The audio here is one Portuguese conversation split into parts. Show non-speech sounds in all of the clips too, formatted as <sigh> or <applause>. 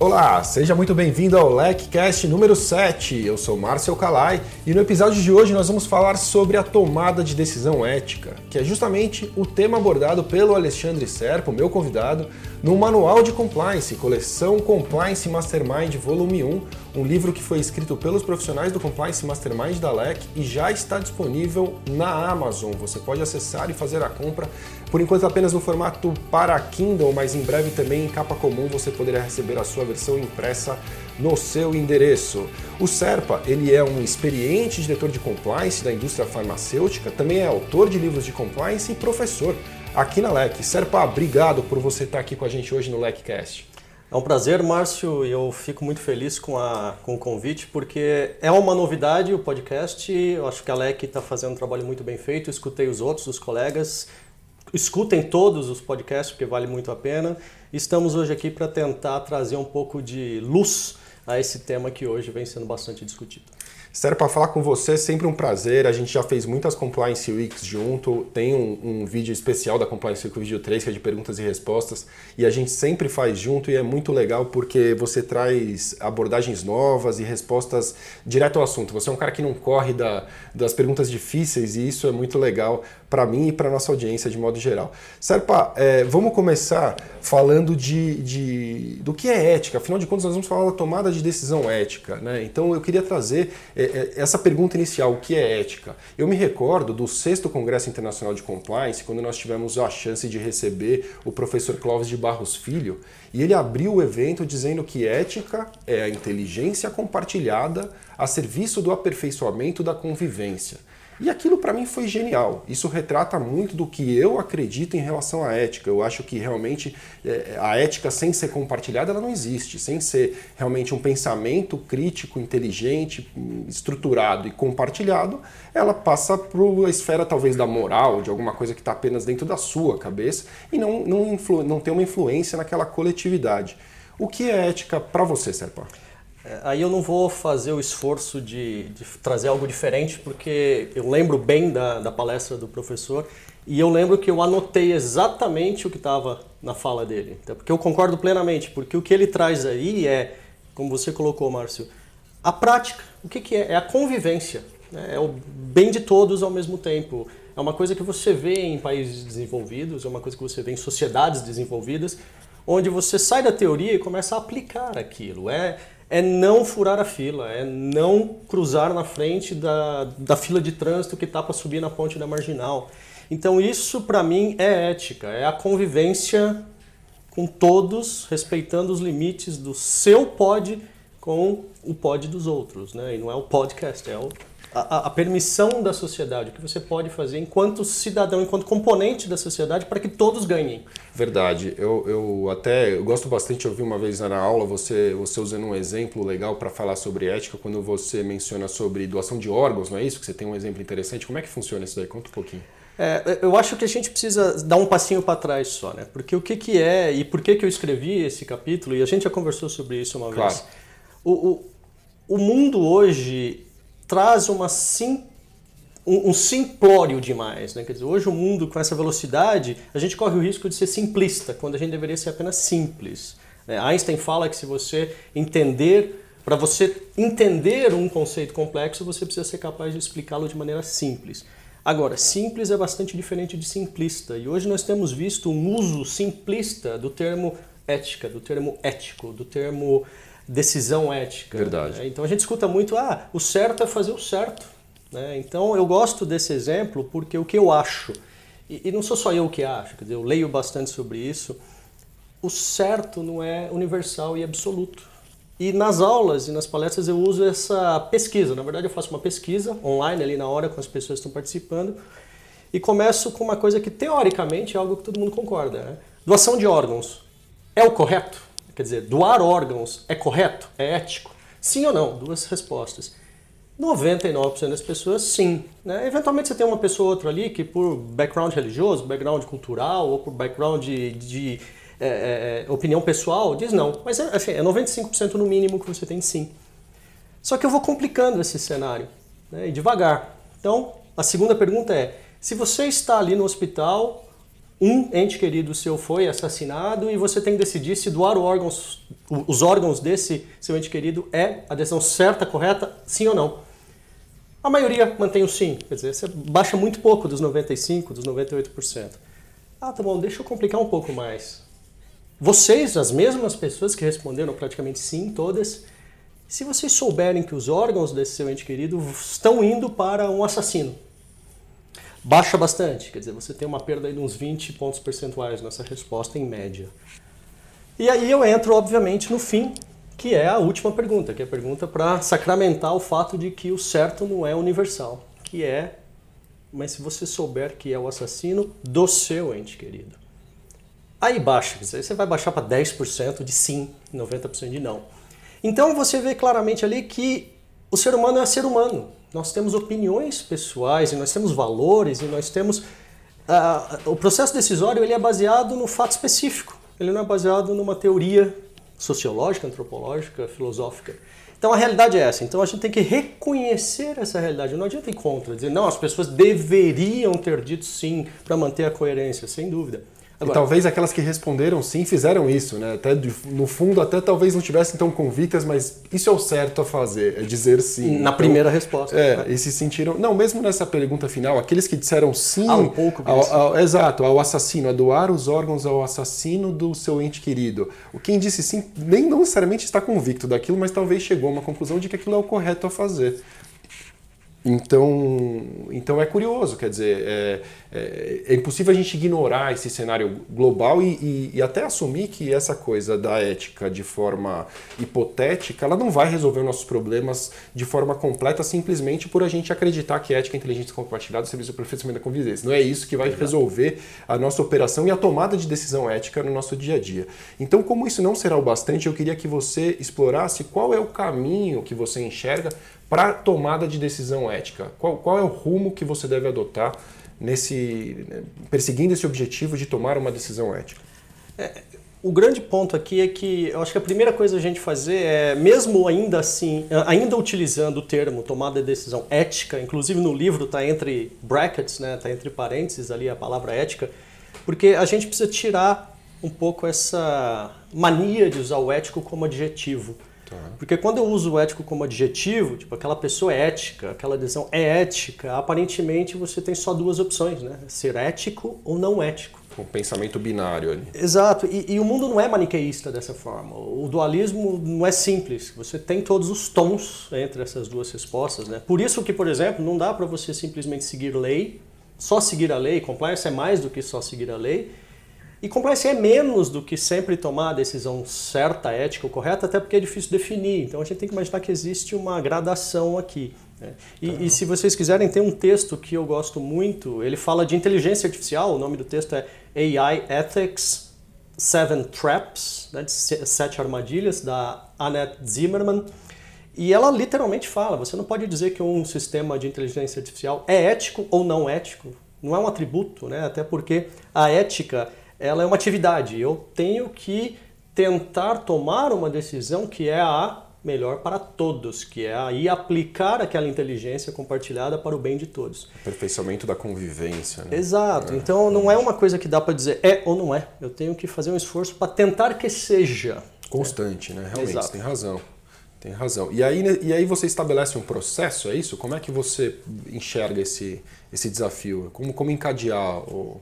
Olá, seja muito bem-vindo ao LECCast número 7. Eu sou Márcio Calai e no episódio de hoje nós vamos falar sobre a tomada de decisão ética, que é justamente o tema abordado pelo Alexandre Serpa, meu convidado, no Manual de Compliance, coleção Compliance Mastermind Volume 1, um livro que foi escrito pelos profissionais do Compliance Mastermind da LEC e já está disponível na Amazon. Você pode acessar e fazer a compra, por enquanto apenas no formato para Kindle, mas em breve também em capa comum você poderá receber a sua versão impressa no seu endereço. O Serpa, ele é um experiente diretor de compliance da indústria farmacêutica, também é autor de livros de compliance e professor aqui na LEC. Serpa, obrigado por você estar aqui com a gente hoje no LECcast. É um prazer, Márcio, e eu fico muito feliz com, a, com o convite, porque é uma novidade o podcast. Eu acho que a LEC está fazendo um trabalho muito bem feito. escutei os outros, os colegas. Escutem todos os podcasts, porque vale muito a pena. Estamos hoje aqui para tentar trazer um pouco de luz a esse tema que hoje vem sendo bastante discutido. Sério, para falar com você, sempre um prazer. A gente já fez muitas Compliance Weeks junto. Tem um, um, vídeo especial da Compliance Week, o vídeo 3, que é de perguntas e respostas. E a gente sempre faz junto e é muito legal porque você traz abordagens novas e respostas direto ao assunto. Você é um cara que não corre da, das perguntas difíceis e isso é muito legal para mim e para nossa audiência de modo geral. Serpa, é, vamos começar falando de, de, do que é ética. Afinal de contas, nós vamos falar da tomada de decisão ética. Né? Então, eu queria trazer é, é, essa pergunta inicial: o que é ética? Eu me recordo do sexto Congresso Internacional de Compliance, quando nós tivemos a chance de receber o professor Clóvis de Barros Filho, e ele abriu o evento dizendo que ética é a inteligência compartilhada a serviço do aperfeiçoamento da convivência. E aquilo para mim foi genial. Isso retrata muito do que eu acredito em relação à ética. Eu acho que realmente é, a ética sem ser compartilhada ela não existe. Sem ser realmente um pensamento crítico, inteligente, estruturado e compartilhado, ela passa para a esfera talvez da moral, de alguma coisa que está apenas dentro da sua cabeça e não, não, não tem uma influência naquela coletividade. O que é ética para você, Serpa? É, aí eu não vou fazer o esforço de, de, trazer algo diferente, porque eu lembro bem da, da palestra do professor e eu lembro que eu anotei exatamente o que estava na fala dele. Então, porque eu concordo plenamente, porque o que ele traz aí é, como você colocou, Márcio, a prática. O que, que é? É a convivência. Né? É o bem de todos ao mesmo tempo. É uma coisa que você vê em países desenvolvidos, é uma coisa que você vê em sociedades desenvolvidas, onde você sai da teoria e começa a aplicar aquilo. É é não furar a fila, é não cruzar na frente da, da fila de trânsito que está para subir na ponte da marginal. Então, isso para mim é ética, é a convivência com todos, respeitando os limites do seu pod com o pod dos outros. Né? E não é o podcast, é o a, a, permissão da sociedade, o que você pode fazer enquanto cidadão, enquanto componente da sociedade, para que todos ganhem. Verdade. Eu, eu até eu gosto bastante de ouvir uma vez na aula você, você usando um exemplo legal para falar sobre ética, quando você menciona sobre doação de órgãos, não é isso? Que você tem um exemplo interessante. Como é que funciona isso daí? Conta um pouquinho. É, eu acho que a gente precisa dar um passinho para trás só, né? Porque o que, que é e por que, que eu escrevi esse capítulo, e a gente já conversou sobre isso uma claro. vez. O, o, o mundo hoje traz uma sim, um, um, simplório demais. Né? Quer dizer, hoje o mundo com essa velocidade, a gente corre o risco de ser simplista, quando a gente deveria ser apenas simples. Né? Einstein fala que se você entender, para você entender um conceito complexo, você precisa ser capaz de explicá-lo de maneira simples. Agora, simples é bastante diferente de simplista, e hoje nós temos visto um uso simplista do termo ética, do termo ético, do termo decisão ética. Verdade. Né? Então a gente escuta muito, ah, o certo é fazer o certo. Né? Então eu gosto desse exemplo porque o que eu acho, e, e não sou só eu que acho, quer dizer, eu leio bastante sobre isso, o certo não é universal e absoluto. E nas aulas e nas palestras eu uso essa pesquisa. Na verdade, eu faço uma pesquisa online ali na hora com as pessoas que estão participando e começo com uma coisa que teoricamente é algo que todo mundo concorda. Né? Doação de órgãos é o correto? Quer dizer, doar órgãos é correto? É ético? Sim ou não? Duas respostas. 99% das pessoas, sim. Né? Eventualmente você tem uma pessoa ou outra ali que por background religioso, background cultural ou por background de, de é, é, opinião pessoal diz não. Mas é, assim, é 95% no mínimo que você tem sim. Só que eu vou complicando esse cenário, né? e devagar. Então, a segunda pergunta é, se você está ali no hospital um ente querido seu foi assassinado e você tem que decidir se doar órgãos, os órgãos desse seu ente querido é a decisão certa, correta, sim ou não. A maioria mantém o sim, quer dizer, você baixa muito pouco dos 95%, dos 98%. Ah, tá bom, deixa eu complicar um pouco mais. Vocês, as mesmas pessoas que responderam praticamente sim, todas, se vocês souberem que os órgãos desse seu ente querido estão indo para um assassino, baixa bastante, quer dizer, você tem uma perda de uns 20 pontos percentuais nessa resposta em média. E aí eu entro, obviamente, no fim, que é a última pergunta, que é a pergunta para sacramentar o fato de que o certo não é universal, que é, mas se você souber que é o assassino do seu ente querido. Aí baixa, você vai baixar para 10% de sim, 90% de não. Então você vê claramente ali que o ser humano é ser humano. Nós temos opiniões pessoais, e nós temos valores, e nós temos. Uh, o processo decisório ele é baseado no fato específico, ele não é baseado numa teoria sociológica, antropológica, filosófica. Então a realidade é essa. Então a gente tem que reconhecer essa realidade. Não adianta ir contra, dizer, não, as pessoas deveriam ter dito sim para manter a coerência, sem dúvida. Agora, e talvez aquelas que responderam sim fizeram isso, né? Até no fundo até talvez não tivessem tão convictas, mas isso é o certo a fazer, é dizer sim. Na então, primeira resposta. É, né? e se sentiram. Não, mesmo nessa pergunta final, aqueles que disseram sim. Ah, um pouco ao, ao, Exato, ao assassino, a doar os órgãos ao assassino do seu ente querido. O quem disse sim nem não necessariamente está convicto daquilo, mas talvez chegou a uma conclusão de que aquilo é o correto a fazer. Então, então é curioso, quer dizer, é, é, é, impossível a gente ignorar esse cenário global e, e, e, até assumir que essa coisa da ética de forma hipotética, ela não vai resolver nossos problemas de forma completa simplesmente por a gente acreditar que ética, inteligência compartilhada, serviço de aperfeiçoamento da convivência. Não é isso que vai resolver a nossa operação e a tomada de decisão ética no nosso dia a dia. Então, como isso não será o bastante, eu queria que você explorasse qual é o caminho que você enxerga para tomada de decisão ética? Qual, qual é o rumo que você deve adotar nesse perseguindo esse objetivo de tomar uma decisão ética? É, o grande ponto aqui é que eu acho que a primeira coisa a gente fazer é, mesmo ainda assim, ainda utilizando o termo tomada de decisão ética, inclusive no livro está entre brackets, né, está entre parênteses ali a palavra ética, porque a gente precisa tirar um pouco essa mania de usar o ético como adjetivo. Tá. Porque quando eu uso o ético como adjetivo, tipo, aquela pessoa é ética, aquela decisão é ética, aparentemente você tem só duas opções, né? Ser ético ou não ético. Um pensamento binário ali. Exato, e, e, o mundo não é maniqueísta dessa forma. O dualismo não é simples. Você tem todos os tons entre essas duas respostas, né? Por isso que, por exemplo, não dá para você simplesmente seguir lei, só seguir a lei. Compliance é mais do que só seguir a lei e compliance é menos do que sempre tomar a decisão certa, ética ou correta, até porque é difícil definir. Então a gente tem que imaginar que existe uma gradação aqui. Né? E, tá. e, se vocês quiserem, tem um texto que eu gosto muito. Ele fala de inteligência artificial. O nome do texto é AI Ethics Seven Traps, né? Sete Armadilhas, da Annette Zimmerman. E ela literalmente fala: você não pode dizer que um sistema de inteligência artificial é ético ou não ético. Não é um atributo, né? até porque a ética ela é uma atividade. Eu tenho que tentar tomar uma decisão que é a melhor para todos, que é aí aplicar aquela inteligência compartilhada para o bem de todos. Aperfeiçoamento da convivência. Né? Exato. É, então não é uma coisa que dá para dizer é ou não é. Eu tenho que fazer um esforço para tentar que seja. Constante, né? Realmente, Exato. tem razão. Tem razão. E aí, né, e aí você estabelece um processo, é isso? Como é que você enxerga esse, esse desafio? Como, como encadear o,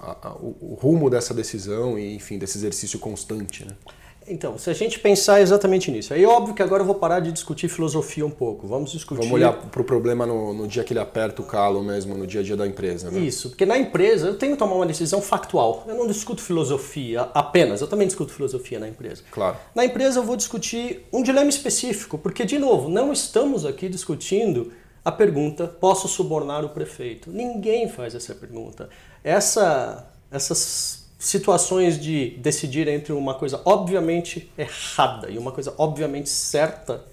a, a, o, o, rumo dessa decisão e, enfim, desse exercício constante, né? Então, se a gente pensar exatamente nisso, aí é óbvio que agora eu vou parar de discutir filosofia um pouco. Vamos discutir. Vamos olhar para o problema no, no, dia que ele aperta o calo mesmo, no dia a dia da empresa. Né? Isso, porque na empresa eu tenho que tomar uma decisão factual. Eu não discuto filosofia apenas, eu também discuto filosofia na empresa. Claro. Na empresa eu vou discutir um dilema específico, porque, de novo, não estamos aqui discutindo a pergunta: posso subornar o prefeito? Ninguém faz essa pergunta. Essa, essas situações de decidir entre uma coisa obviamente errada e uma coisa obviamente certa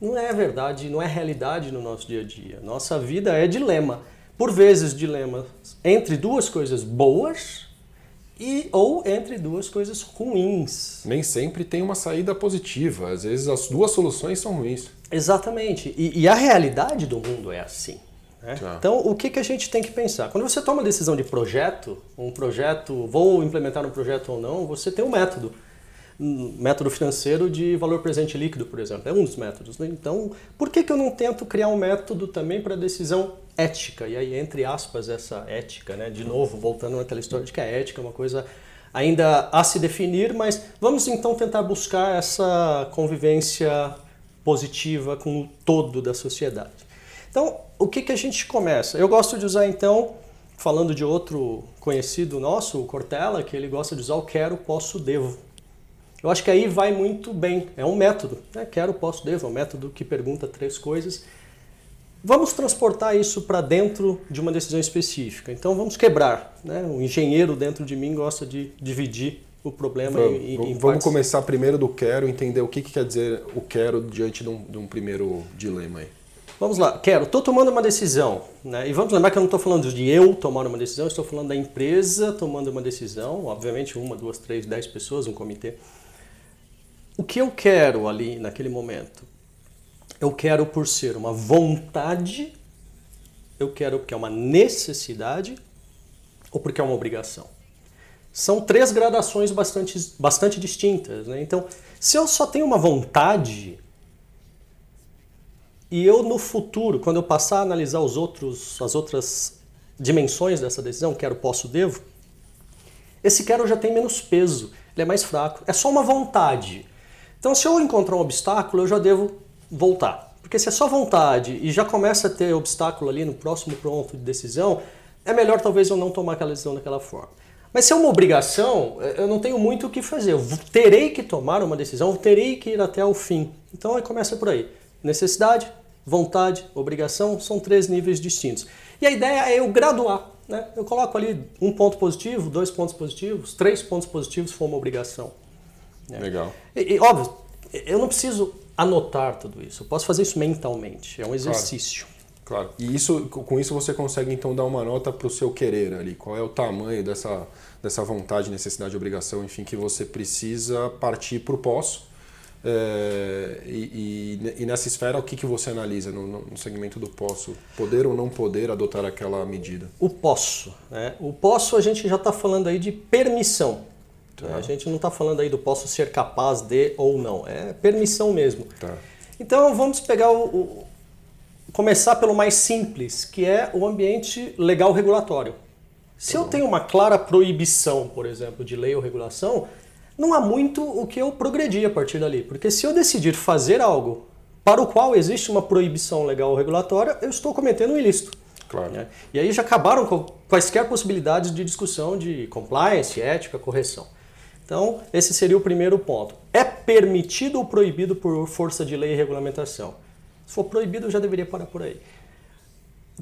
não é verdade, não é realidade no nosso dia a dia. Nossa vida é dilema. Por vezes, dilema entre duas coisas boas e ou entre duas coisas ruins. Nem sempre tem uma saída positiva. Às vezes as duas soluções são ruins. Exatamente. E, e a realidade do mundo é assim. Né? Tá. Então, o que, que a gente tem que pensar? Quando você toma uma decisão de projeto, um projeto, vou implementar um projeto ou não, você tem um método. Um método financeiro de valor presente líquido, por exemplo. É um dos métodos. Né? Então, por que, que eu não tento criar um método também para decisão ética? E aí, entre aspas, essa ética, né? de novo, voltando naquela história de que a ética é uma coisa ainda a se definir, mas vamos então tentar buscar essa convivência positiva com o todo da sociedade. Então, o que, que a gente começa? Eu gosto de usar então, falando de outro conhecido nosso, o Cortella, que ele gosta de usar o quero, posso, devo. Eu acho que aí vai muito bem. É um método. Né? Quero, posso, devo. É um método que pergunta três coisas. Vamos transportar isso para dentro de uma decisão específica. Então vamos quebrar. Né? O engenheiro dentro de mim gosta de dividir o problema vamos, em, em Vamos começar primeiro do quero, entender o que, que quer dizer o quero diante de um, de um primeiro dilema aí. Vamos lá, quero, estou tomando uma decisão, né? e vamos lembrar que eu não estou falando de eu tomar uma decisão, estou falando da empresa tomando uma decisão, obviamente uma, duas, três, dez pessoas, um comitê. O que eu quero ali naquele momento? Eu quero por ser uma vontade, eu quero porque é uma necessidade ou porque é uma obrigação. São três gradações bastante, bastante distintas. Né? Então, se eu só tenho uma vontade, e eu no futuro, quando eu passar a analisar os outros, as outras dimensões dessa decisão, quero, posso, devo, esse quero já tem menos peso, ele é mais fraco. É só uma vontade. Então, se eu encontrar um obstáculo, eu já devo voltar. Porque se é só vontade e já começa a ter obstáculo ali no próximo ponto de decisão, é melhor talvez eu não tomar aquela decisão daquela forma. Mas se é uma obrigação, eu não tenho muito o que fazer. Eu terei que tomar uma decisão, eu terei que ir até o fim. Então começa por aí. Necessidade, vontade, obrigação são três níveis distintos. E a ideia é eu graduar. Né? Eu coloco ali um ponto positivo, dois pontos positivos, três pontos positivos se for uma obrigação. Né? Legal. E, e, óbvio, eu não preciso anotar tudo isso. Eu posso fazer isso mentalmente. É um exercício. Claro. claro. E isso, com isso você consegue então dar uma nota para o seu querer ali. Qual é o tamanho dessa, dessa vontade, necessidade, obrigação, enfim, que você precisa partir para o posso é, e, e, e, nessa esfera, o que, que você analisa no, no, segmento do posso? Poder ou não poder adotar aquela medida? O posso. Né? O posso a gente já está falando aí de permissão. Tá. Né? A gente não está falando aí do posso ser capaz de ou não. É permissão mesmo. Tá. Então vamos pegar o, o, começar pelo mais simples, que é o ambiente legal regulatório. Se tá eu tenho uma clara proibição, por exemplo, de lei ou regulação, não há muito o que eu progredir a partir dali. Porque se eu decidir fazer algo para o qual existe uma proibição legal ou regulatória, eu estou cometendo um ilícito. Claro. Né? E aí já acabaram com quaisquer possibilidades de discussão de compliance, ética, correção. Então, esse seria o primeiro ponto. É permitido ou proibido por força de lei e regulamentação? Se for proibido, eu já deveria parar por aí.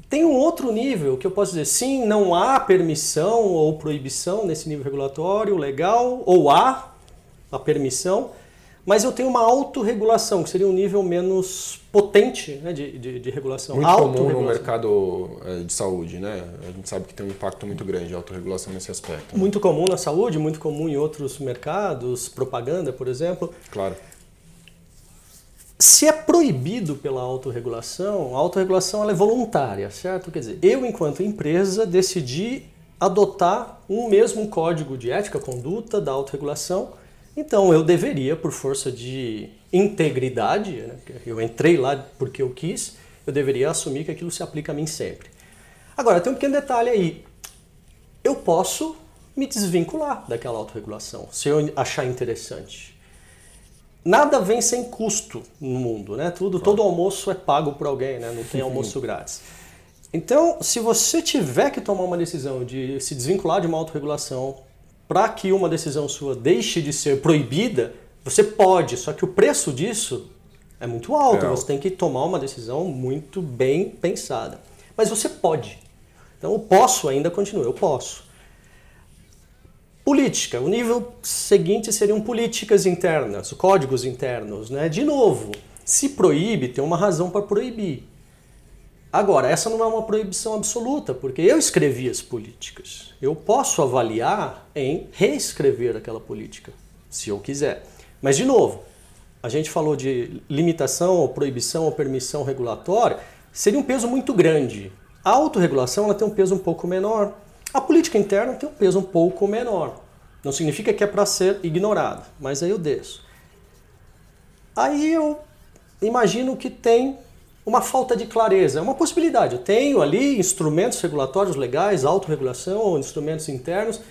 Tem um outro nível que eu posso dizer, sim, não há permissão ou proibição nesse nível regulatório legal, ou há a permissão, mas eu tenho uma autorregulação, que seria um nível menos potente né, de, de, de, regulação. Muito comum no mercado eh, de saúde, né? A gente sabe que tem um impacto muito grande a autorregulação nesse aspecto. Né? Muito comum na saúde, muito comum em outros mercados, propaganda, por exemplo. Claro. Se é proibido pela autorregulação, a autorregulação é voluntária, certo? Quer dizer, eu, enquanto empresa, decidi adotar um mesmo código de ética, conduta da autorregulação, então eu deveria, por força de integridade, né, eu entrei lá porque eu quis, eu deveria assumir que aquilo se aplica a mim sempre. Agora, tem um pequeno detalhe aí. Eu posso me desvincular daquela autorregulação, se eu achar interessante nada vem sem custo no mundo, né? Tudo, claro. todo almoço é pago por alguém, né? Não tem <laughs> almoço grátis. Então, se você tiver que tomar uma decisão de se desvincular de uma autorregulação para que uma decisão sua deixe de ser proibida, você pode, só que o preço disso é muito alto, é. você tem que tomar uma decisão muito bem pensada. Mas você pode. Então, o posso ainda continua, eu posso. Política. O nível seguinte seriam políticas internas, códigos internos. Né? De novo, se proíbe, tem uma razão para proibir. Agora, essa não é uma proibição absoluta, porque eu escrevi as políticas. Eu posso avaliar em reescrever aquela política, se eu quiser. Mas, de novo, a gente falou de limitação, ou proibição ou permissão regulatória, seria um peso muito grande. A autorregulação ela tem um peso um pouco menor. A política interna tem um peso um pouco menor. Não significa que é para ser ignorado, mas aí eu desço. Aí eu imagino que tem uma falta de clareza. É uma possibilidade. Eu tenho ali instrumentos regulatórios legais, autorregulação, instrumentos internos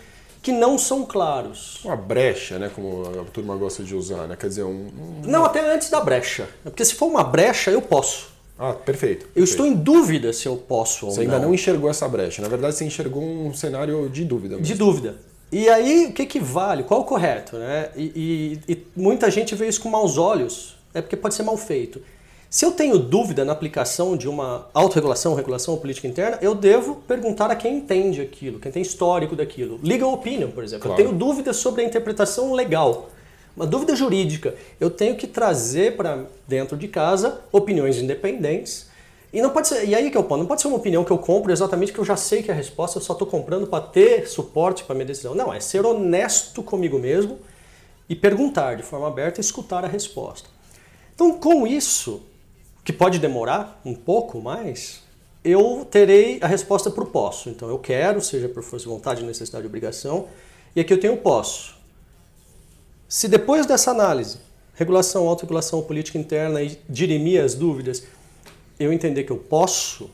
que não são claros. Uma brecha, né? Como a turma gosta de usar, né? Quer dizer, um. um... Não, até antes da brecha. Porque se for uma brecha, eu posso. Ah, perfeito. Eu estou em dúvida se eu posso ou Você ainda não enxergou essa brecha. Na verdade, você enxergou um cenário de dúvida. Mesmo. De dúvida. E aí, o que, que vale? Qual o correto? Né? E, e, e muita gente vê isso com maus olhos, é porque pode ser mal feito. Se eu tenho dúvida na aplicação de uma autorregulação, regulação ou política interna, eu devo perguntar a quem entende aquilo, quem tem histórico daquilo. Legal opinion, por exemplo. Claro. Eu tenho dúvidas sobre a interpretação legal, uma dúvida jurídica. Eu tenho que trazer para dentro de casa opiniões independentes. E não pode ser, e aí que eu ponto, não pode ser uma opinião que eu compro exatamente que eu já sei que é a resposta, eu só estou comprando para ter suporte para minha decisão. Não, é ser honesto comigo mesmo e perguntar de forma aberta e escutar a resposta. Então, com isso, que pode demorar um pouco mais, eu terei a resposta para o posso. Então eu quero, seja por força de vontade, necessidade obrigação, e aqui eu tenho posso. Se depois dessa análise, regulação, autorregulação, política interna e dirimir as dúvidas, eu entender que eu posso,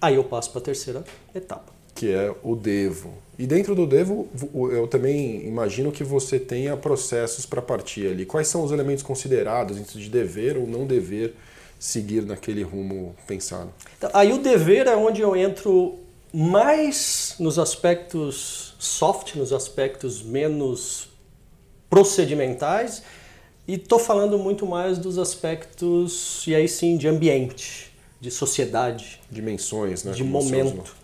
aí eu passo para a terceira etapa. Que é o devo. E dentro do devo, eu também imagino que você tenha processos para partir ali. Quais são os elementos considerados entre de dever ou não dever seguir naquele rumo pensado? Então, aí o dever é onde eu entro mais nos aspectos soft, nos aspectos menos procedimentais, e estou falando muito mais dos aspectos, e aí sim, de ambiente, de sociedade. Dimensões, né? De momento.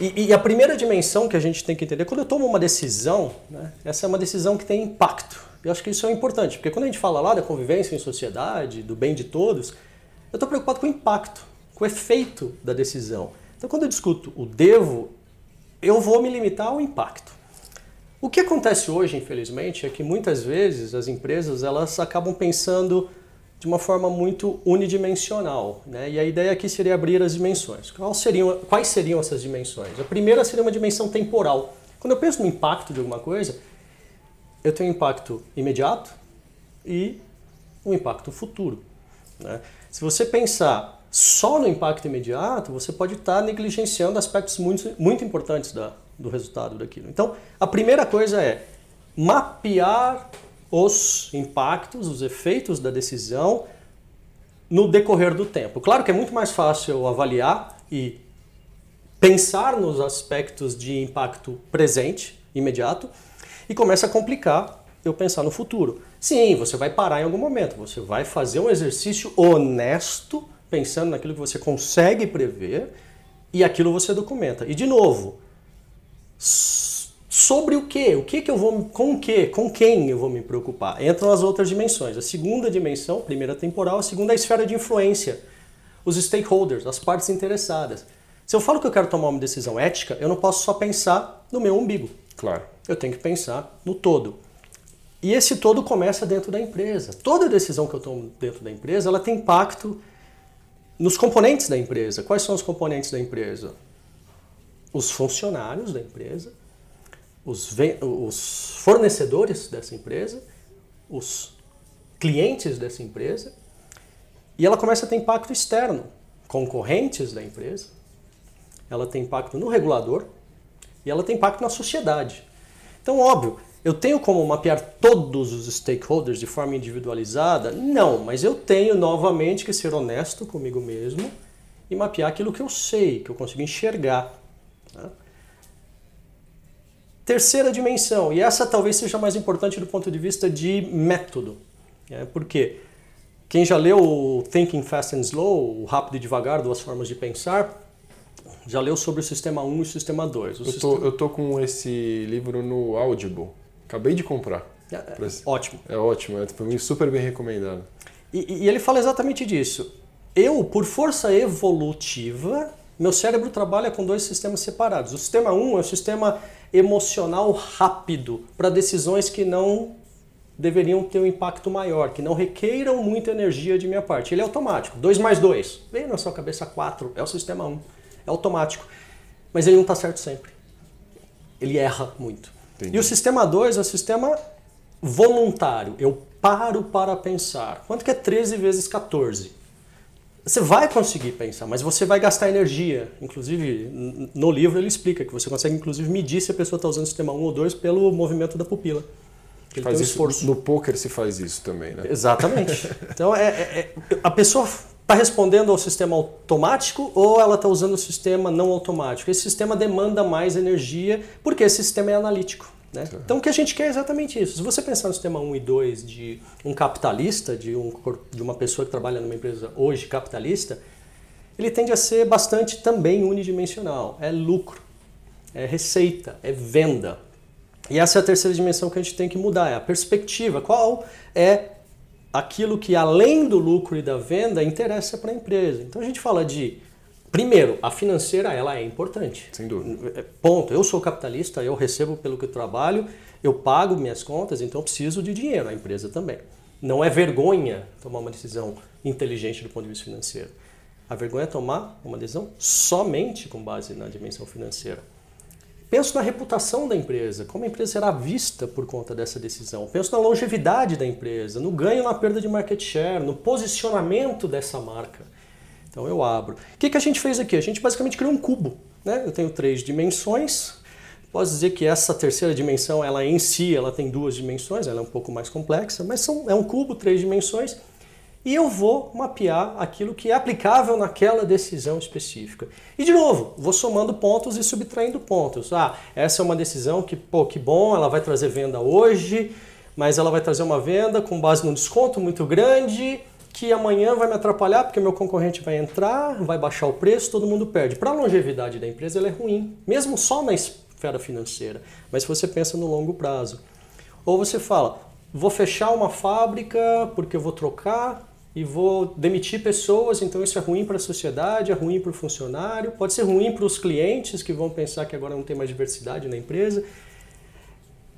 E, e, a primeira dimensão que a gente tem que entender, quando eu tomo uma decisão, né, essa é uma decisão que tem impacto. Eu acho que isso é importante, porque quando a gente fala lá da convivência em sociedade, do bem de todos, eu estou preocupado com o impacto, com o efeito da decisão. Então, quando eu discuto o devo, eu vou me limitar ao impacto. O que acontece hoje, infelizmente, é que muitas vezes as empresas elas acabam pensando de uma forma muito unidimensional. Né? E a ideia aqui seria abrir as dimensões. Quais seriam, quais seriam essas dimensões? A primeira seria uma dimensão temporal. Quando eu penso no impacto de alguma coisa, eu tenho um impacto imediato e um impacto futuro. Né? Se você pensar só no impacto imediato, você pode estar negligenciando aspectos muito, muito importantes da, do resultado daquilo. Então, a primeira coisa é mapear os impactos, os efeitos da decisão no decorrer do tempo. Claro que é muito mais fácil avaliar e pensar nos aspectos de impacto presente, imediato, e começa a complicar eu pensar no futuro. Sim, você vai parar em algum momento, você vai fazer um exercício honesto, pensando naquilo que você consegue prever, e aquilo você documenta. E de novo, sobre o que? O que que eu vou com o que? Com quem eu vou me preocupar? Entram as outras dimensões. A segunda dimensão, primeira temporal, a segunda é a esfera de influência. Os stakeholders, as partes interessadas. Se eu falo que eu quero tomar uma decisão ética, eu não posso só pensar no meu umbigo. Claro. Eu tenho que pensar no todo. E esse todo começa dentro da empresa. Toda decisão que eu tomo dentro da empresa, ela tem impacto nos componentes da empresa. Quais são os componentes da empresa? Os funcionários da empresa, os, os fornecedores dessa empresa, os clientes dessa empresa, e ela começa a ter impacto externo, concorrentes da empresa, ela tem impacto no regulador e ela tem impacto na sociedade. Então, óbvio, eu tenho como mapear todos os stakeholders de forma individualizada? Não, mas eu tenho novamente que ser honesto comigo mesmo e mapear aquilo que eu sei, que eu consigo enxergar. Terceira dimensão, e essa talvez seja mais importante do ponto de vista de método. Né? Porque quem já leu o Thinking Fast and Slow, o Rápido e Devagar, Duas Formas de Pensar, já leu sobre o Sistema 1 e o Sistema 2. O eu, sistema... tô, eu tô com esse livro no Audible. Acabei de comprar. É, é, ótimo. É ótimo, é mim super bem recomendado. E, e ele fala exatamente disso. Eu, por força evolutiva, meu cérebro trabalha com dois sistemas separados. O sistema 1 é o sistema emocional rápido para decisões que não deveriam ter um impacto maior, que não requeiram muita energia de minha parte. Ele é automático. 2 mais 2. Vem na sua cabeça 4. É o sistema 1. Um. É automático. Mas ele não está certo sempre. Ele erra muito. Entendi. E o sistema 2 é o sistema voluntário. Eu paro para pensar. Quanto que é 13 vezes 14? Você vai conseguir pensar, mas você vai gastar energia. Inclusive, no livro ele explica que você consegue inclusive medir se a pessoa está usando o sistema 1 ou 2 pelo movimento da pupila. Ele faz um isso, esforço. No poker se faz isso também, né? Exatamente. <laughs> Então, é, é, é a pessoa está respondendo ao sistema automático ou ela está usando o sistema não automático? Esse sistema demanda mais energia porque esse sistema é analítico. Né? Então o que a gente quer é exatamente isso. Se você pensar no sistema 1 e 2 de um capitalista, de, um, de uma pessoa que trabalha numa empresa hoje capitalista, ele tende a ser bastante também unidimensional. É lucro, é receita, é venda. E essa é a terceira dimensão que a gente tem que mudar, é a perspectiva. Qual é aquilo que além do lucro e da venda interessa para a empresa? Então a gente fala de Primeiro, a financeira ela é importante. Sem dúvida. É, ponto. Eu sou capitalista, eu recebo pelo que eu trabalho, eu pago minhas contas, então eu preciso de dinheiro, a empresa também. Não é vergonha tomar uma decisão inteligente do ponto de vista financeiro. A vergonha é tomar uma decisão somente com base na dimensão financeira. Penso na reputação da empresa, como a empresa será vista por conta dessa decisão. Penso na longevidade da empresa, no ganho na perda de market share, no posicionamento dessa marca. Então eu abro. O que, que a gente fez aqui? A gente basicamente criou um cubo. Né? Eu tenho três dimensões. Posso dizer que essa terceira dimensão, ela em si, ela tem duas dimensões, ela é um pouco mais complexa, mas são, é um cubo, três dimensões, e eu vou mapear aquilo que é aplicável naquela decisão específica. E de novo, vou somando pontos e subtraindo pontos. Ah, essa é uma decisão que, pô, que bom, ela vai trazer venda hoje, mas ela vai trazer uma venda com base num desconto muito grande, que amanhã vai me atrapalhar porque meu concorrente vai entrar, vai baixar o preço, todo mundo perde. Para a longevidade da empresa, ela é ruim, mesmo só na esfera financeira. Mas se você pensa no longo prazo. Ou você fala, vou fechar uma fábrica porque eu vou trocar e vou demitir pessoas, então isso é ruim para a sociedade, é ruim para o funcionário, pode ser ruim para os clientes que vão pensar que agora não tem mais diversidade na empresa.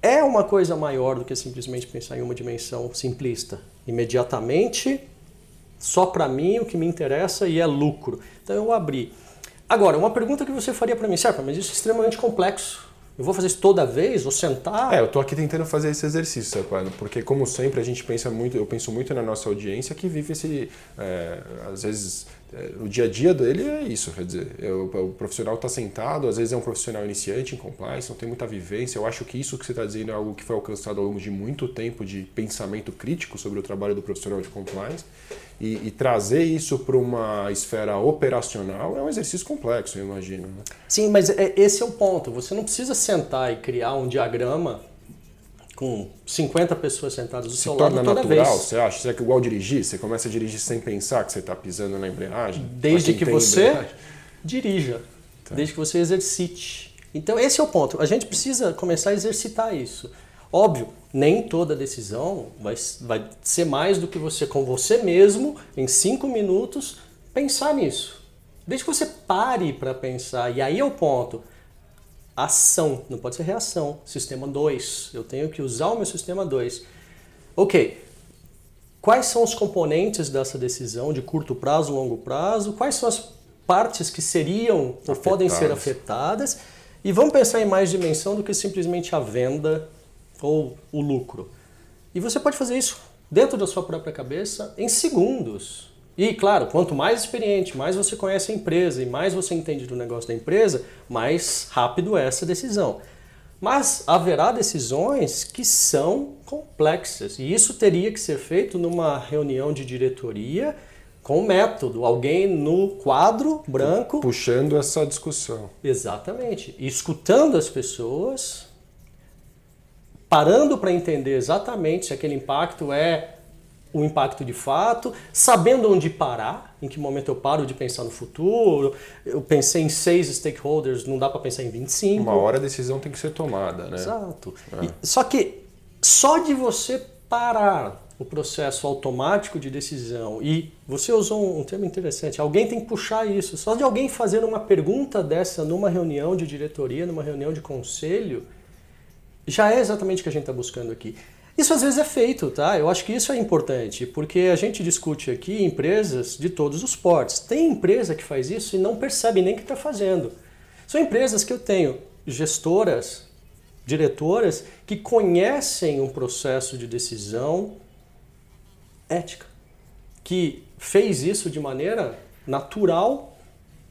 É uma coisa maior do que simplesmente pensar em uma dimensão simplista. Imediatamente só para mim o que me interessa e é lucro. Então eu abri. Agora, uma pergunta que você faria para mim, certo, mas isso é extremamente complexo. Eu vou fazer isso toda vez? Vou sentar? É, eu tô aqui tentando fazer esse exercício, sabe? Porque, como sempre, a gente pensa muito, eu penso muito na nossa audiência que vive esse, é, às vezes, é, o dia a dia dele é isso, quer dizer, eu, o profissional está sentado, às vezes é um profissional iniciante em compliance, não tem muita vivência. Eu acho que isso que você está dizendo é algo que foi alcançado ao longo de muito tempo de pensamento crítico sobre o trabalho do profissional de compliance. E, e, trazer isso para uma esfera operacional é um exercício complexo, eu imagino. Né? Sim, mas é, esse é o ponto. Você não precisa sentar e criar um diagrama com 50 pessoas sentadas do Se seu lado toda natural, vez. você acha? Será que igual dirigir? Você começa a dirigir sem pensar que você está pisando na embreagem? Desde que você dirija, tá. desde que você exercite. Então esse é o ponto. A gente precisa começar a exercitar isso. Óbvio, nem toda decisão vai, vai ser mais do que você, com você mesmo, em cinco minutos, pensar nisso. Desde que você pare para pensar, e aí é o ponto. Ação, não pode ser reação. Sistema 2. Eu tenho que usar o meu sistema 2. Ok. Quais são os componentes dessa decisão de curto prazo, longo prazo? Quais são as partes que seriam ou podem ser afetadas? E vamos pensar em mais dimensão do que simplesmente a venda ou o lucro. E você pode fazer isso dentro da sua própria cabeça em segundos. E claro, quanto mais experiente, mais você conhece a empresa e mais você entende do negócio da empresa, mais rápido é essa decisão. Mas haverá decisões que são complexas e isso teria que ser feito numa reunião de diretoria com método, alguém no quadro branco puxando essa discussão. Exatamente, e escutando as pessoas parando para entender exatamente se aquele impacto é o impacto de fato, sabendo onde parar, em que momento eu paro de pensar no futuro. Eu pensei em seis stakeholders, não dá para pensar em 25. Uma hora a decisão tem que ser tomada, né? Exato. É. E, só que só de você parar o processo automático de decisão e você usou um termo interessante, alguém tem que puxar isso. Só de alguém fazer uma pergunta dessa numa reunião de diretoria, numa reunião de conselho, já é exatamente o que a gente está buscando aqui. Isso às vezes é feito, tá? Eu acho que isso é importante, porque a gente discute aqui empresas de todos os portes. Tem empresa que faz isso e não percebe nem que está fazendo. São empresas que eu tenho gestoras, diretoras, que conhecem um processo de decisão ética, que fez isso de maneira natural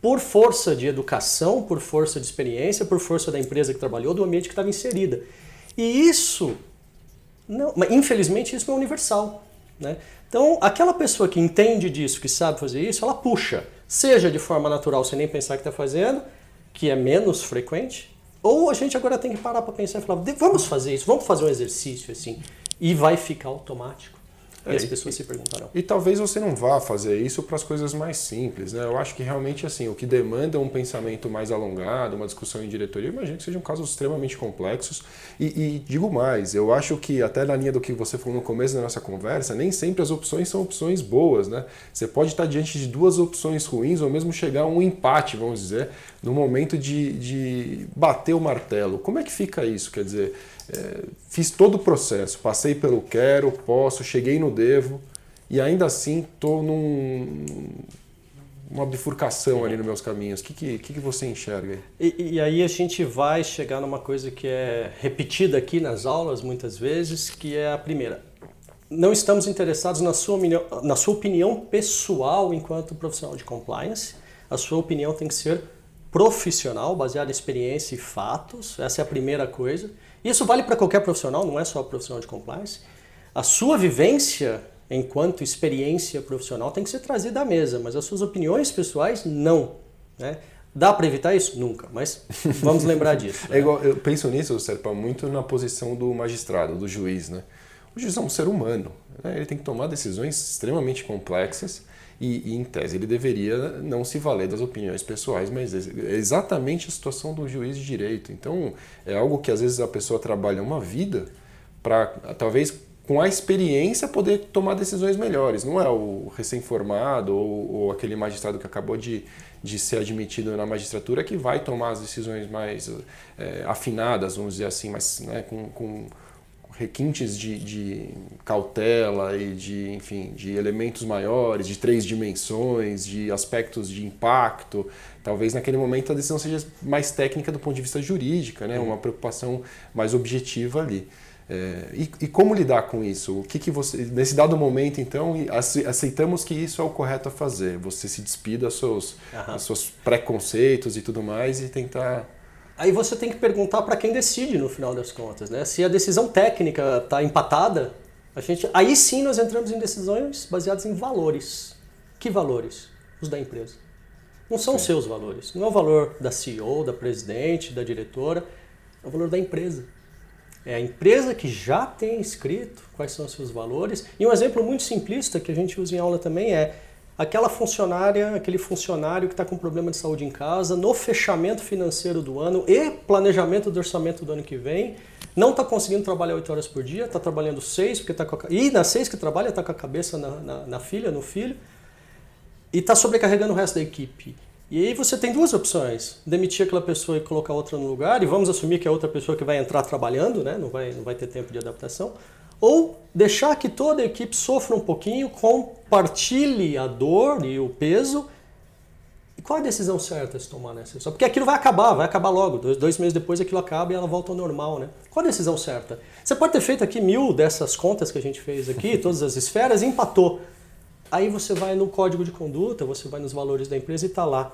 por força de educação, por força de experiência, por força da empresa que trabalhou, do ambiente que estava inserida. E isso, não, mas infelizmente, isso é universal. Né? Então, aquela pessoa que entende disso, que sabe fazer isso, ela puxa, seja de forma natural, sem nem pensar que está fazendo, que é menos frequente, ou a gente agora tem que parar para pensar e falar, vamos fazer isso, vamos fazer um exercício assim, e vai ficar automático. E as pessoas se perguntarão. E talvez você não vá fazer isso para as coisas mais simples, né? Eu acho que realmente assim, o que demanda um pensamento mais alongado, uma discussão em diretoria, eu imagino que sejam casos extremamente complexos. E, e, digo mais, eu acho que até na linha do que você falou no começo da nossa conversa, nem sempre as opções são opções boas, né? Você pode estar diante de duas opções ruins ou mesmo chegar a um empate, vamos dizer, no momento de, de bater o martelo. Como é que fica isso? Quer dizer, é, fiz todo o processo, passei pelo quero, posso, cheguei no devo e ainda assim estou num uma bifurcação ali nos meus caminhos. O que, que, que, você enxerga? E, e, aí a gente vai chegar numa coisa que é repetida aqui nas aulas muitas vezes, que é a primeira. Não estamos interessados na sua, na sua opinião pessoal enquanto profissional de compliance. A sua opinião tem que ser profissional, baseada em experiência e fatos. Essa é a primeira coisa. Isso vale para qualquer profissional, não é só profissional de compliance. A sua vivência enquanto experiência profissional tem que ser trazida à mesa, mas as suas opiniões pessoais não. Né? Dá para evitar isso? Nunca, mas <laughs> vamos lembrar disso. Né? É igual, eu penso nisso, Serpa, muito na posição do magistrado, do juiz. Né? O juiz é um ser humano, né? ele tem que tomar decisões extremamente complexas e, e, em tese, ele deveria não se valer das opiniões pessoais, mas é exatamente a situação do juiz de direito. Então, é algo que às vezes a pessoa trabalha uma vida para, talvez, com a experiência, poder tomar decisões melhores. Não é o recém-formado ou, ou, aquele magistrado que acabou de, de ser admitido na magistratura que vai tomar as decisões mais é, afinadas, vamos dizer assim, mas né, com, com requintes de, de, cautela e de, enfim, de elementos maiores, de três dimensões, de aspectos de impacto. Talvez naquele momento a decisão seja mais técnica do ponto de vista jurídica, né? uma preocupação mais objetiva ali. É, e, e, como lidar com isso? O que, que você nesse dado momento então aceitamos que isso é o correto a fazer? Você se despida dos seus, uhum. seus preconceitos e tudo mais e tentar Aí você tem que perguntar para quem decide no final das contas, né? Se a decisão técnica está empatada, a gente, aí sim nós entramos em decisões baseadas em valores. Que valores? Os da empresa. Não são os seus valores. Não é o valor da CEO, da presidente, da diretora. É o valor da empresa. É a empresa que já tem escrito quais são os seus valores. E um exemplo muito simplista que a gente usa em aula também é aquela funcionária, aquele funcionário que está com problema de saúde em casa, no fechamento financeiro do ano e planejamento do orçamento do ano que vem, não está conseguindo trabalhar 8 horas por dia, está trabalhando 6, porque tá a, e nas 6 que trabalha está com a cabeça na, na, na filha, no filho, e está sobrecarregando o resto da equipe. E aí você tem duas opções: demitir aquela pessoa e colocar outra no lugar, e vamos assumir que é outra pessoa que vai entrar trabalhando, né? não, vai, não vai ter tempo de adaptação ou deixar que toda a equipe sofra um pouquinho, compartilhe a dor e o peso. E qual é a decisão certa se tomar nessa situação? Porque aquilo vai acabar, vai acabar logo. Dois, dois, meses depois aquilo acaba e ela volta ao normal, né? Qual a decisão certa? Você pode ter feito aqui mil dessas contas que a gente fez aqui, <laughs> todas as esferas, e empatou. Aí você vai no código de conduta, você vai nos valores da empresa e está lá.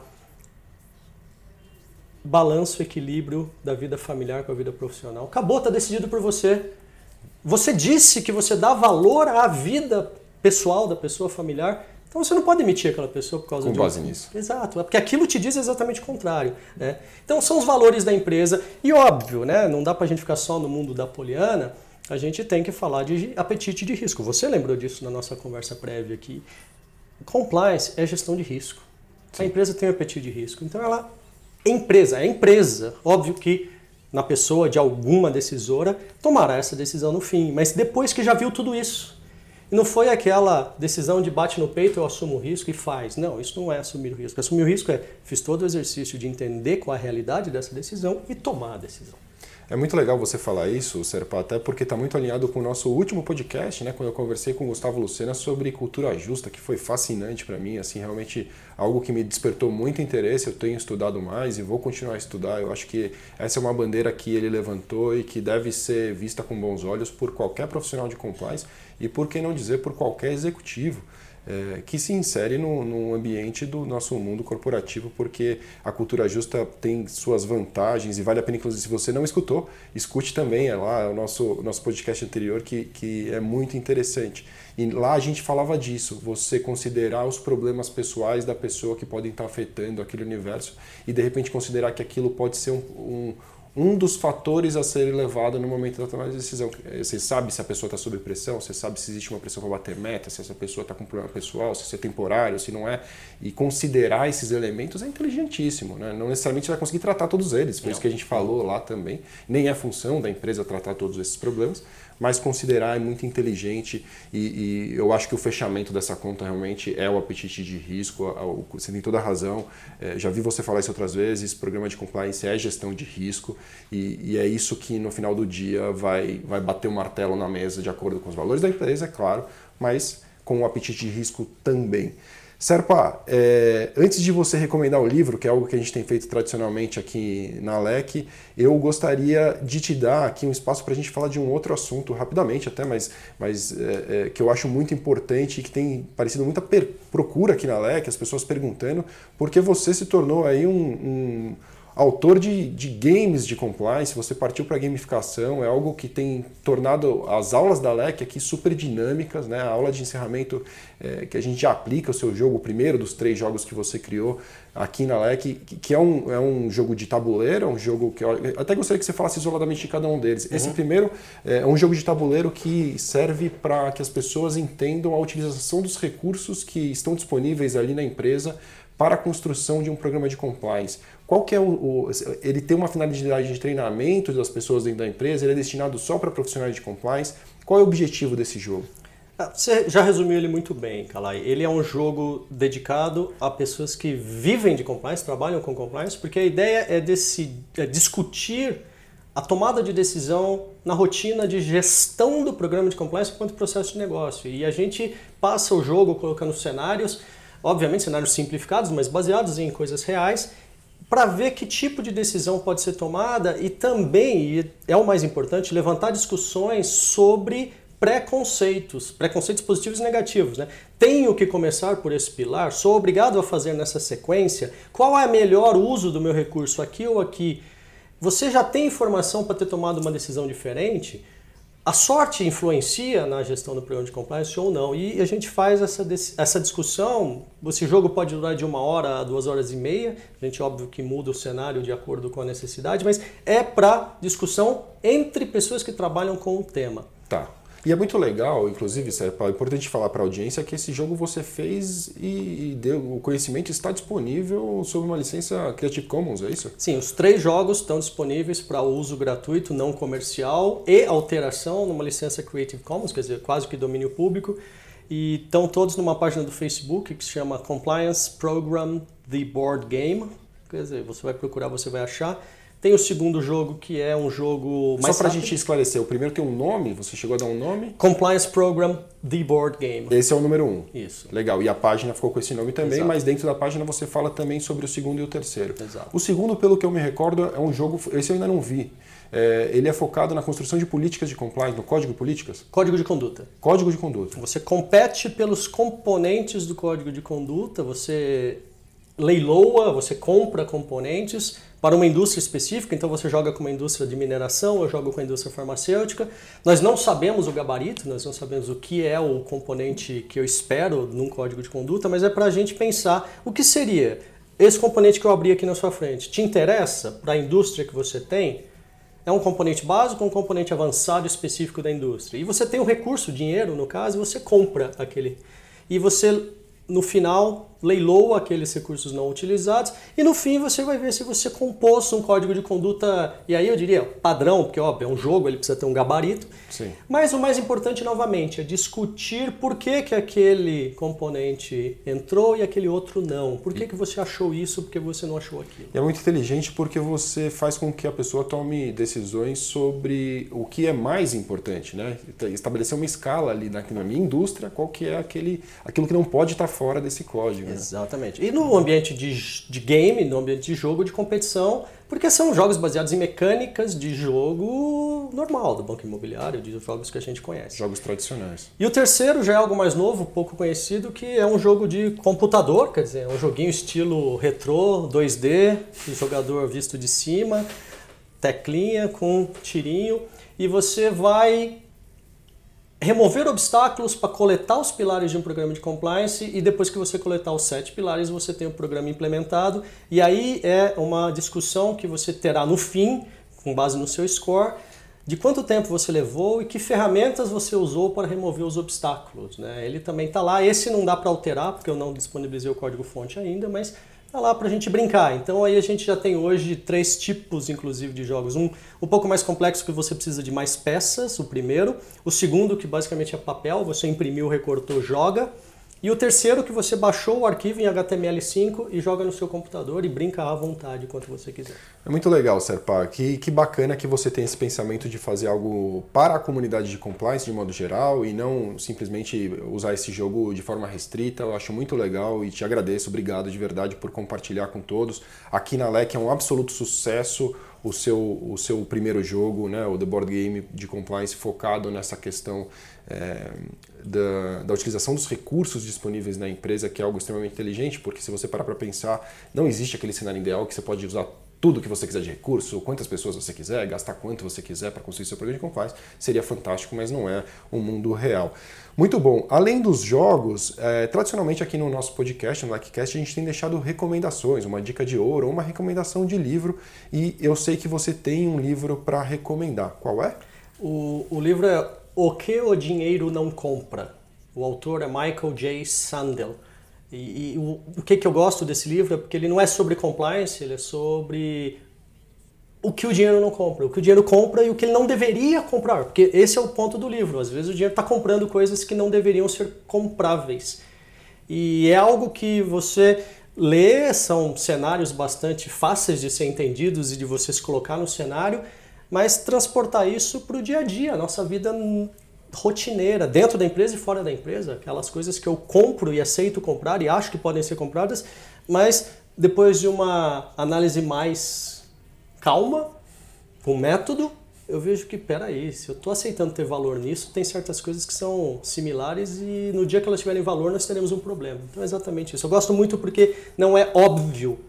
Balanço, equilíbrio da vida familiar com a vida profissional. Acabou, está decidido por você. Você disse que você dá valor à vida pessoal da pessoa familiar, então você não pode demitir aquela pessoa por causa Com de base nisso. Exato, é porque aquilo te diz exatamente o contrário. Né? Então são os valores da empresa e óbvio, né? não dá para a gente ficar só no mundo da poliana, a gente tem que falar de apetite de risco. Você lembrou disso na nossa conversa prévia aqui. Compliance é gestão de risco. Sim. A empresa tem um apetite de risco. Então ela empresa, é empresa. Óbvio que na pessoa de alguma decisora, tomará essa decisão no fim. Mas depois que já viu tudo isso. E não foi aquela decisão de bate no peito, eu assumo o risco e faz. Não, isso não é assumir o risco. Assumir o risco é fiz todo o exercício de entender qual a realidade dessa decisão e tomar a decisão. É muito legal você falar isso, Serpa, até porque está muito alinhado com o nosso último podcast, né, quando eu conversei com o Gustavo Lucena sobre cultura justa, que foi fascinante para mim, assim, realmente algo que me despertou muito interesse. Eu tenho estudado mais e vou continuar a estudar. Eu acho que essa é uma bandeira que ele levantou e que deve ser vista com bons olhos por qualquer profissional de compliance e, por que não dizer, por qualquer executivo é, que se insere no, no, ambiente do nosso mundo corporativo, porque a cultura justa tem suas vantagens e vale a pena, inclusive, se você não escutou, escute também, é lá o nosso, nosso podcast anterior que, que é muito interessante. E lá a gente falava disso, você considerar os problemas pessoais da pessoa que podem estar afetando aquele universo e de repente considerar que aquilo pode ser um, um um dos fatores a ser levado no momento da tomada de decisão. Você sabe se a pessoa está sob pressão, você sabe se existe uma pressão para bater meta, se essa pessoa está com problema pessoal, se isso é temporário, se não é. E considerar esses elementos é inteligentíssimo. Né? Não necessariamente você vai conseguir tratar todos eles, foi isso que a gente falou lá também. Nem é função da empresa tratar todos esses problemas, mas considerar é muito inteligente e, e, eu acho que o fechamento dessa conta realmente é o apetite de risco. Você tem toda a razão. É, já vi você falar isso outras vezes. Programa de compliance é gestão de risco e, e, é isso que no final do dia vai, vai bater o martelo na mesa de acordo com os valores da empresa, é claro, mas com o apetite de risco também. Serpa, é, antes de você recomendar o livro, que é algo que a gente tem feito tradicionalmente aqui na LEC, eu gostaria de te dar aqui um espaço para a gente falar de um outro assunto, rapidamente até, mas, mas é, é, que eu acho muito importante e que tem parecido muita procura aqui na LEC, as pessoas perguntando, porque você se tornou aí um, um autor de, de games de compliance, você partiu para gamificação, é algo que tem tornado as aulas da LEC aqui super dinâmicas, né? a aula de encerramento é, que a gente já aplica o seu jogo, o primeiro dos três jogos que você criou aqui na LEC, que, que é, um, é um jogo de tabuleiro, é um jogo que eu até gostaria que você falasse isoladamente de cada um deles. Uhum. Esse primeiro é um jogo de tabuleiro que serve para que as pessoas entendam a utilização dos recursos que estão disponíveis ali na empresa para a construção de um programa de compliance. Qual que é o, o, ele tem uma finalidade de treinamento das pessoas dentro da empresa, ele é destinado só para profissionais de compliance. Qual é o objetivo desse jogo? Ah, você já resumiu ele muito bem, Kalai. Ele é um jogo dedicado a pessoas que vivem de compliance, trabalham com compliance, porque a ideia é, desse, é discutir a tomada de decisão na rotina de gestão do programa de compliance enquanto processo de negócio. E a gente passa o jogo colocando cenários obviamente cenários simplificados, mas baseados em coisas reais, para ver que tipo de decisão pode ser tomada e também, e é o mais importante, levantar discussões sobre preconceitos, preconceitos positivos e negativos. Né? Tenho que começar por esse pilar? Sou obrigado a fazer nessa sequência? Qual é o melhor uso do meu recurso aqui ou aqui? Você já tem informação para ter tomado uma decisão diferente? A sorte influencia na gestão do programa de compliance ou não? E a gente faz essa, essa discussão. Esse jogo pode durar de uma hora a duas horas e meia. A gente, óbvio, que muda o cenário de acordo com a necessidade, mas é para discussão entre pessoas que trabalham com o tema. Tá. E é muito legal, inclusive, é importante falar para a audiência que esse jogo você fez e, deu, o conhecimento está disponível sob uma licença Creative Commons, é isso? Sim, os três jogos estão disponíveis para uso gratuito, não comercial e alteração numa licença Creative Commons, quer dizer, quase que domínio público. E estão todos numa página do Facebook que se chama Compliance Program The Board Game. Quer dizer, você vai procurar, você vai achar. Tem o segundo jogo, que é um jogo mais. Só para a gente esclarecer, o primeiro tem um nome, você chegou a dar um nome? Compliance Program The Board Game. Esse é o número um. Isso. Legal. E a página ficou com esse nome também, Exato. mas dentro da página você fala também sobre o segundo e o terceiro. Exato. O segundo, pelo que eu me recordo, é um jogo. Esse eu ainda não vi. É, ele é focado na construção de políticas de compliance, no código de políticas? Código de conduta. Código de conduta. Você compete pelos componentes do código de conduta, você leiloa, você compra componentes para uma indústria específica, então você joga com uma indústria de mineração, eu jogo com a indústria farmacêutica. Nós não sabemos o gabarito, nós não sabemos o que é o componente que eu espero num código de conduta, mas é para a gente pensar o que seria esse componente que eu abri aqui na sua frente. Te interessa para a indústria que você tem? É um componente básico um componente avançado específico da indústria? E você tem um recurso, dinheiro no caso, e você compra aquele. E você no final leiloa aqueles recursos não utilizados e no fim você vai ver se você compôs um código de conduta, e aí eu diria padrão, porque óbvio, é um jogo, ele precisa ter um gabarito. Sim. Mas o mais importante, novamente, é discutir por que, que aquele componente entrou e aquele outro não. Por que, que você achou isso, por que você não achou aquilo. É muito inteligente porque você faz com que a pessoa tome decisões sobre o que é mais importante, né? Estabelecer uma escala ali na, na minha indústria, qual que é aquele, aquilo que não pode estar fora desse código. Né? Exatamente. E no ambiente de, de game, no ambiente de jogo, de competição, porque são jogos baseados em mecânicas de jogo normal, do banco imobiliário, de jogos que a gente conhece. Jogos tradicionais. E o terceiro já é algo mais novo, pouco conhecido, que é um jogo de computador, quer dizer, é um joguinho estilo retrô, 2D, jogador visto de cima, teclinha com tirinho, e você vai remover obstáculos para coletar os pilares de um programa de compliance e depois que você coletar os sete pilares, você tem o programa implementado. E aí é uma discussão que você terá no fim, com base no seu score, de quanto tempo você levou e que ferramentas você usou para remover os obstáculos. Né? Ele também está lá. Esse não dá para alterar, porque eu não disponibilizei o código-fonte ainda, mas tá lá para a gente brincar. Então aí a gente já tem hoje três tipos, inclusive, de jogos. Um um pouco mais complexo que você precisa de mais peças, o primeiro. O segundo, que basicamente é papel, você imprimiu, recortou, joga. E o terceiro que você baixou o arquivo em HTML5 e joga no seu computador e brinca à vontade quanto você quiser. É muito legal, Serpa. Que, que bacana que você tem esse pensamento de fazer algo para a comunidade de compliance de modo geral e não simplesmente usar esse jogo de forma restrita. Eu acho muito legal e te agradeço. Obrigado de verdade por compartilhar com todos. Aqui na LEC é um absoluto sucesso o seu, o seu primeiro jogo, né, o The Board Game de Compliance, focado nessa questão é, da, da, utilização dos recursos disponíveis na empresa, que é algo extremamente inteligente, porque se você parar para pensar, não existe aquele cenário ideal que você pode usar tudo que você quiser de recurso, quantas pessoas você quiser, gastar quanto você quiser para construir seu programa de compliance, seria fantástico, mas não é um mundo real. Muito bom. Além dos jogos, é, tradicionalmente aqui no nosso podcast, no LikeCast, a gente tem deixado recomendações, uma dica de ouro ou uma recomendação de livro, e eu sei que você tem um livro para recomendar. Qual é? O, o livro é O que o Dinheiro Não Compra. O autor é Michael J. Sandel. E, e o, o que, que eu gosto desse livro é porque ele não é sobre compliance, ele é sobre o que o dinheiro não compra, o que o dinheiro compra e o que ele não deveria comprar, porque esse é o ponto do livro. Às vezes o dinheiro está comprando coisas que não deveriam ser compráveis. E é algo que você lê, são cenários bastante fáceis de ser entendidos e de você se colocar no cenário, mas transportar isso para o dia a dia, a nossa vida rotineira, dentro da empresa e fora da empresa, aquelas coisas que eu compro e aceito comprar e acho que podem ser compradas, mas depois de uma análise mais calma, com método, eu vejo que, peraí, se eu estou aceitando ter valor nisso, tem certas coisas que são similares e no dia que elas tiverem valor nós teremos um problema. Então é exatamente isso. Eu gosto muito porque não é óbvio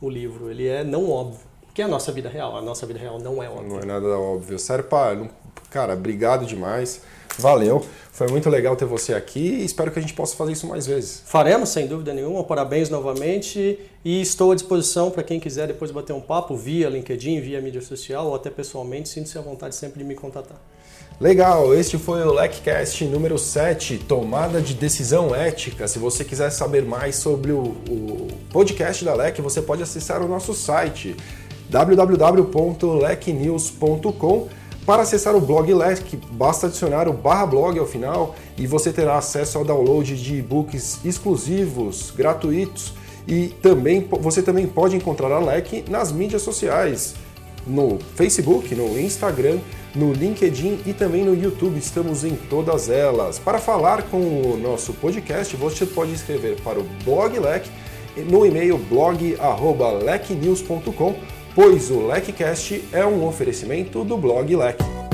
o livro, ele é não óbvio. Que é a nossa vida real. A nossa vida real não é óbvia. Não é nada óbvio. Sério, pá, cara, obrigado demais. Valeu. Foi muito legal ter você aqui e espero que a gente possa fazer isso mais vezes. Faremos, sem dúvida nenhuma. Parabéns novamente e estou à disposição para quem quiser depois bater um papo via LinkedIn, via mídia social ou até pessoalmente. Sinto-se à vontade sempre de me contatar. Legal, este foi o LECCast número 7, Tomada de Decisão Ética. Se você quiser saber mais sobre o, o podcast da LEC, você pode acessar o nosso site www.lecnews.com. Para acessar o blog LEC, basta adicionar o barra blog ao final e você terá acesso ao download de e-books exclusivos, gratuitos e também você também pode encontrar a LEC nas mídias sociais, no Facebook, no Instagram, no LinkedIn e também no YouTube. Estamos em todas elas. Para falar com o nosso podcast, você pode escrever para o blog LEC no e-mail blog@lecnews.com pois o LecCast é um oferecimento do blog Lec.